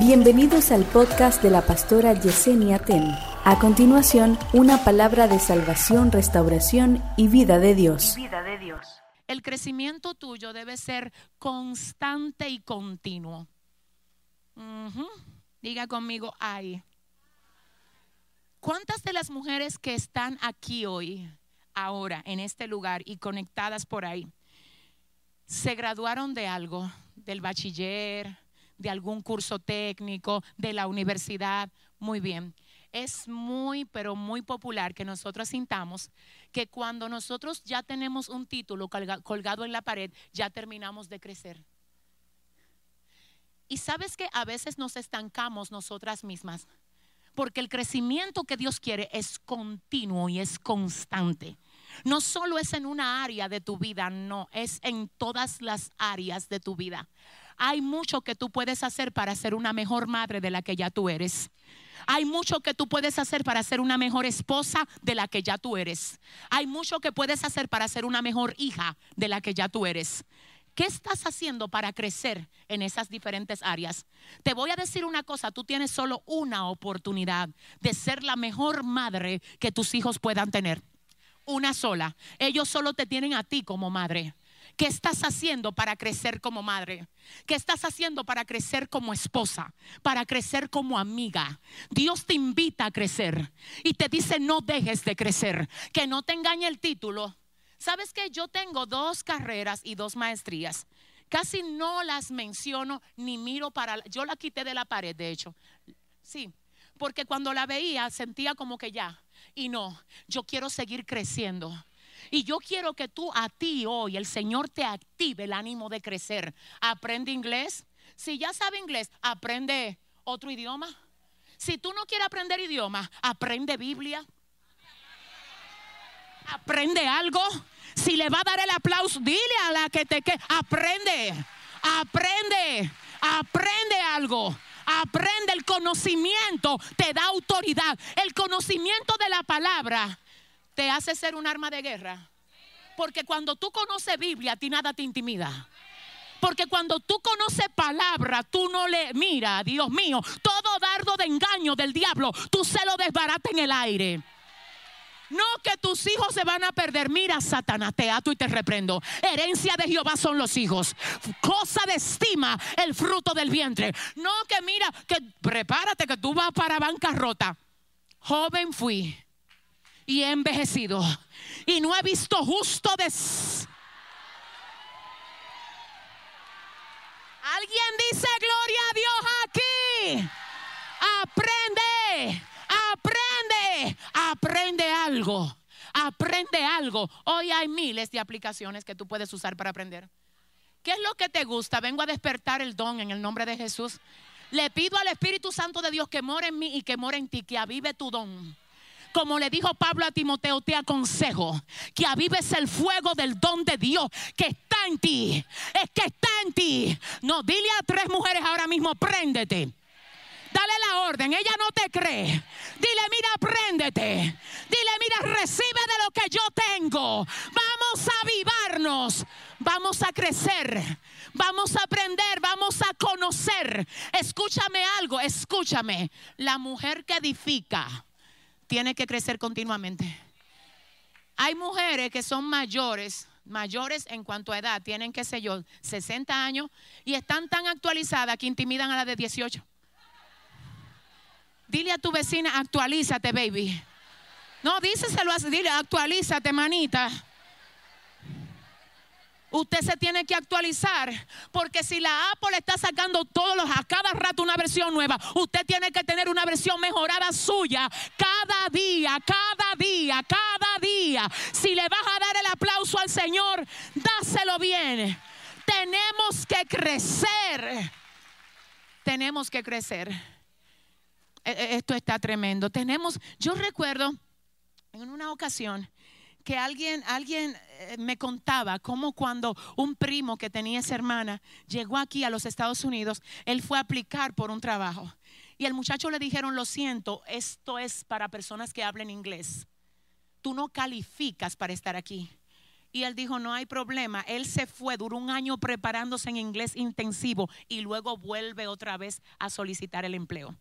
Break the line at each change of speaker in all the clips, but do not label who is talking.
Bienvenidos al podcast de la pastora Yesenia Ten. A continuación, una palabra de salvación, restauración y vida de Dios.
vida de Dios.
El crecimiento tuyo debe ser constante y continuo. Diga conmigo, ay. ¿Cuántas de las mujeres que están aquí hoy, ahora, en este lugar y conectadas por ahí, se graduaron de algo, del bachiller, de algún curso técnico, de la universidad? Muy bien. Es muy, pero muy popular que nosotros sintamos que cuando nosotros ya tenemos un título colga- colgado en la pared, ya terminamos de crecer. Y sabes que a veces nos estancamos nosotras mismas, porque el crecimiento que Dios quiere es continuo y es constante. No solo es en una área de tu vida, no, es en todas las áreas de tu vida. Hay mucho que tú puedes hacer para ser una mejor madre de la que ya tú eres. Hay mucho que tú puedes hacer para ser una mejor esposa de la que ya tú eres. Hay mucho que puedes hacer para ser una mejor hija de la que ya tú eres. ¿Qué estás haciendo para crecer en esas diferentes áreas? Te voy a decir una cosa, tú tienes solo una oportunidad de ser la mejor madre que tus hijos puedan tener. Una sola. Ellos solo te tienen a ti como madre. ¿Qué estás haciendo para crecer como madre? ¿Qué estás haciendo para crecer como esposa? Para crecer como amiga. Dios te invita a crecer y te dice no dejes de crecer. Que no te engañe el título. ¿Sabes que yo tengo dos carreras y dos maestrías? Casi no las menciono ni miro para... Yo la quité de la pared, de hecho. Sí, porque cuando la veía sentía como que ya. Y no, yo quiero seguir creciendo. Y yo quiero que tú a ti hoy, el Señor te active el ánimo de crecer. Aprende inglés. Si ya sabe inglés, aprende otro idioma. Si tú no quieres aprender idioma, aprende Biblia. Aprende algo. Si le va a dar el aplauso, dile a la que te que aprende. Aprende. Aprende algo. Aprende el conocimiento, te da autoridad. El conocimiento de la palabra te hace ser un arma de guerra. Porque cuando tú conoces Biblia, a ti nada te intimida. Porque cuando tú conoces palabra, tú no le mira, Dios mío, todo dardo de engaño del diablo, tú se lo desbarata en el aire. No que tus hijos se van a perder. Mira, Satanás, te ato y te reprendo. Herencia de Jehová son los hijos. Cosa de estima el fruto del vientre. No que mira, que prepárate que tú vas para bancarrota. Joven fui y he envejecido y no he visto justo de... Alguien dice gloria a Dios aquí. Aprende, aprende, aprende algo, aprende algo. Hoy hay miles de aplicaciones que tú puedes usar para aprender. ¿Qué es lo que te gusta? Vengo a despertar el don en el nombre de Jesús. Le pido al Espíritu Santo de Dios que more en mí y que more en ti, que avive tu don. Como le dijo Pablo a Timoteo, te aconsejo que avives el fuego del don de Dios que está en ti. Es que está en ti. No, dile a tres mujeres ahora mismo, préndete. Dale la orden, ella no te cree. Dile, mira, préndete. Dile, mira, recibe de lo que yo tengo. Vamos a avivarnos. Vamos a crecer. Vamos a aprender. Vamos a conocer. Escúchame algo, escúchame. La mujer que edifica tiene que crecer continuamente. Hay mujeres que son mayores, mayores en cuanto a edad, tienen, qué sé yo, 60 años y están tan actualizadas que intimidan a las de 18. Dile a tu vecina, actualízate, baby. No, díseselo así, dile, actualízate, manita. Usted se tiene que actualizar porque si la Apple está sacando todos los a cada rato una versión nueva, usted tiene que tener una versión mejorada suya cada día, cada día, cada día. Si le vas a dar el aplauso al Señor, dáselo bien. Tenemos que crecer. Tenemos que crecer. E- e- Esto está tremendo. Tenemos, yo recuerdo en una ocasión que alguien, alguien eh, me contaba cómo cuando un primo que tenía esa hermana llegó aquí a los Estados Unidos, él fue a aplicar por un trabajo. Y el muchacho le dijeron, lo siento, esto es para personas que hablen inglés. Tú no calificas para estar aquí. Y él dijo, no hay problema. Él se fue, duró un año preparándose en inglés intensivo y luego vuelve otra vez a solicitar el empleo.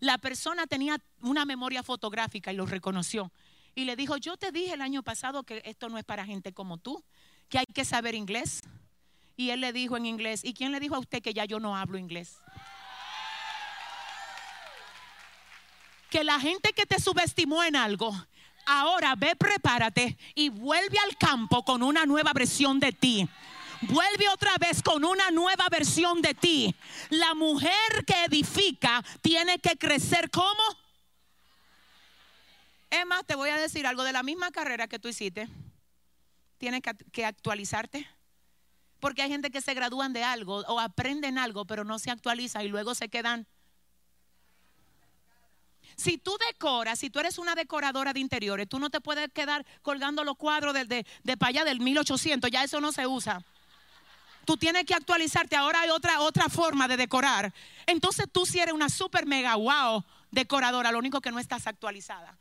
La persona tenía una memoria fotográfica y lo reconoció. Y le dijo, yo te dije el año pasado que esto no es para gente como tú, que hay que saber inglés. Y él le dijo en inglés, ¿y quién le dijo a usted que ya yo no hablo inglés? Que la gente que te subestimó en algo, ahora ve, prepárate y vuelve al campo con una nueva versión de ti. Vuelve otra vez con una nueva versión de ti. La mujer que edifica tiene que crecer como. Es más, te voy a decir algo de la misma carrera que tú hiciste. Tienes que actualizarte. Porque hay gente que se gradúan de algo o aprenden algo, pero no se actualiza y luego se quedan. Si tú decoras, si tú eres una decoradora de interiores, tú no te puedes quedar colgando los cuadros de, de, de para allá del 1800, ya eso no se usa. Tú tienes que actualizarte, ahora hay otra, otra forma de decorar. Entonces tú si eres una super mega wow decoradora, lo único que no estás actualizada.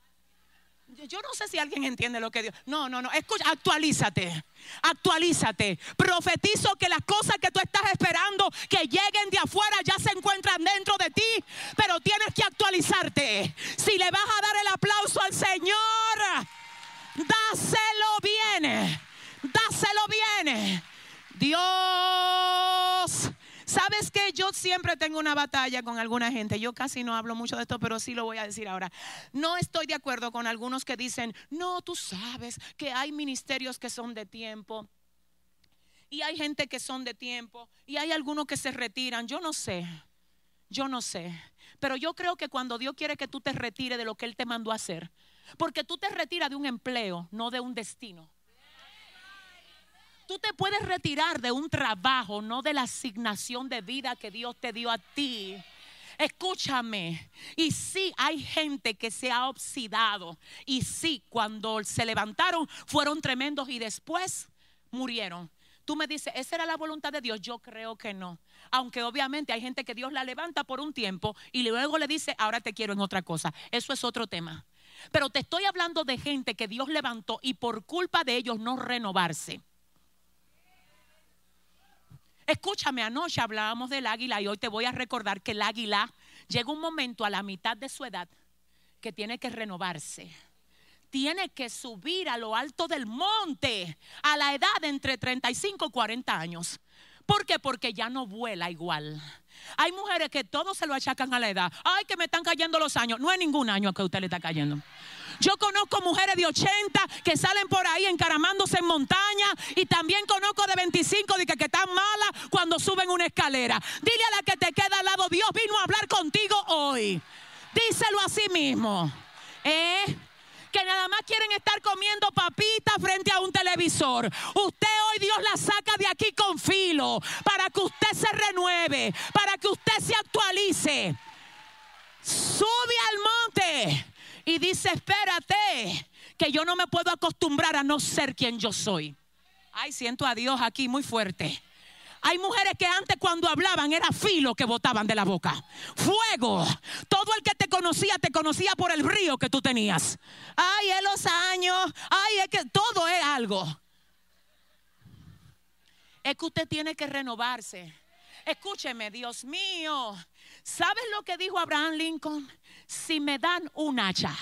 Yo no sé si alguien entiende lo que Dios. No, no, no. Escucha, actualízate. Actualízate. Profetizo que las cosas que tú estás esperando que lleguen de afuera ya se encuentran dentro de ti, pero tienes que actualizarte. Si le vas a dar el aplauso al Señor, dáselo bien. Dáselo bien. Dios ¿Sabes que Yo siempre tengo una batalla con alguna gente. Yo casi no hablo mucho de esto, pero sí lo voy a decir ahora. No estoy de acuerdo con algunos que dicen, no, tú sabes que hay ministerios que son de tiempo. Y hay gente que son de tiempo. Y hay algunos que se retiran. Yo no sé. Yo no sé. Pero yo creo que cuando Dios quiere que tú te retires de lo que Él te mandó a hacer. Porque tú te retiras de un empleo, no de un destino. Tú te puedes retirar de un trabajo, no de la asignación de vida que Dios te dio a ti. Escúchame. Y sí, hay gente que se ha oxidado. Y sí, cuando se levantaron fueron tremendos y después murieron. Tú me dices, ¿esa era la voluntad de Dios? Yo creo que no. Aunque obviamente hay gente que Dios la levanta por un tiempo y luego le dice, ahora te quiero en otra cosa. Eso es otro tema. Pero te estoy hablando de gente que Dios levantó y por culpa de ellos no renovarse. Escúchame, anoche hablábamos del águila y hoy te voy a recordar que el águila llega un momento a la mitad de su edad que tiene que renovarse. Tiene que subir a lo alto del monte a la edad de entre 35 y 40 años. ¿Por qué? Porque ya no vuela igual. Hay mujeres que todo se lo achacan a la edad. Ay, que me están cayendo los años. No hay ningún año que usted le está cayendo. Yo conozco mujeres de 80 que salen por ahí encaramándose en montaña y también conozco de 25 de que, que están malas cuando suben una escalera. Dile a la que te queda al lado, Dios vino a hablar contigo hoy. Díselo a sí mismo. ¿Eh? que nada más quieren estar comiendo papitas frente a un televisor. Usted aquí con filo para que usted se renueve, para que usted se actualice. Sube al monte y dice, espérate, que yo no me puedo acostumbrar a no ser quien yo soy. Ay, siento a Dios aquí muy fuerte. Hay mujeres que antes cuando hablaban era filo que botaban de la boca. Fuego. Todo el que te conocía te conocía por el río que tú tenías. Ay, es los años. Ay, es que todo es algo. Es que usted tiene que renovarse. Escúcheme, Dios mío. ¿Sabes lo que dijo Abraham Lincoln? Si me dan un hacha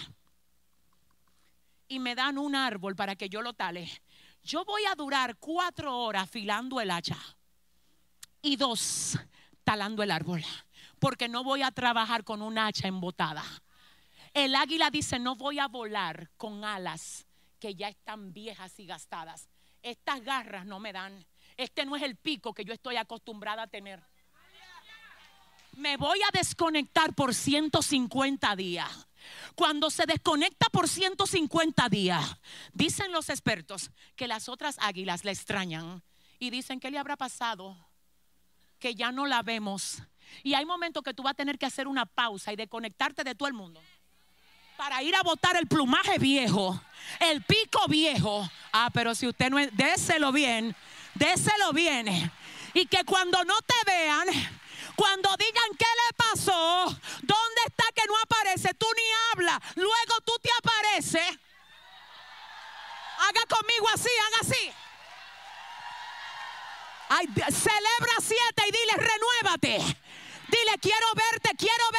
y me dan un árbol para que yo lo tale, yo voy a durar cuatro horas afilando el hacha y dos talando el árbol, porque no voy a trabajar con un hacha embotada. El águila dice, no voy a volar con alas que ya están viejas y gastadas. Estas garras no me dan. Este no es el pico que yo estoy acostumbrada a tener me voy a desconectar por 150 días. Cuando se desconecta por 150 días, dicen los expertos que las otras águilas le extrañan y dicen, ¿qué le habrá pasado? Que ya no la vemos. Y hay momentos que tú vas a tener que hacer una pausa y desconectarte de todo el mundo para ir a botar el plumaje viejo, el pico viejo. Ah, pero si usted no déselo bien, déselo bien. Y que cuando no te vean, cuando digan qué le pasó, dónde está que no aparece, tú ni hablas, luego tú te apareces. Haga conmigo así, haga así. Celebra siete y dile, renuévate. Dile, quiero verte, quiero verte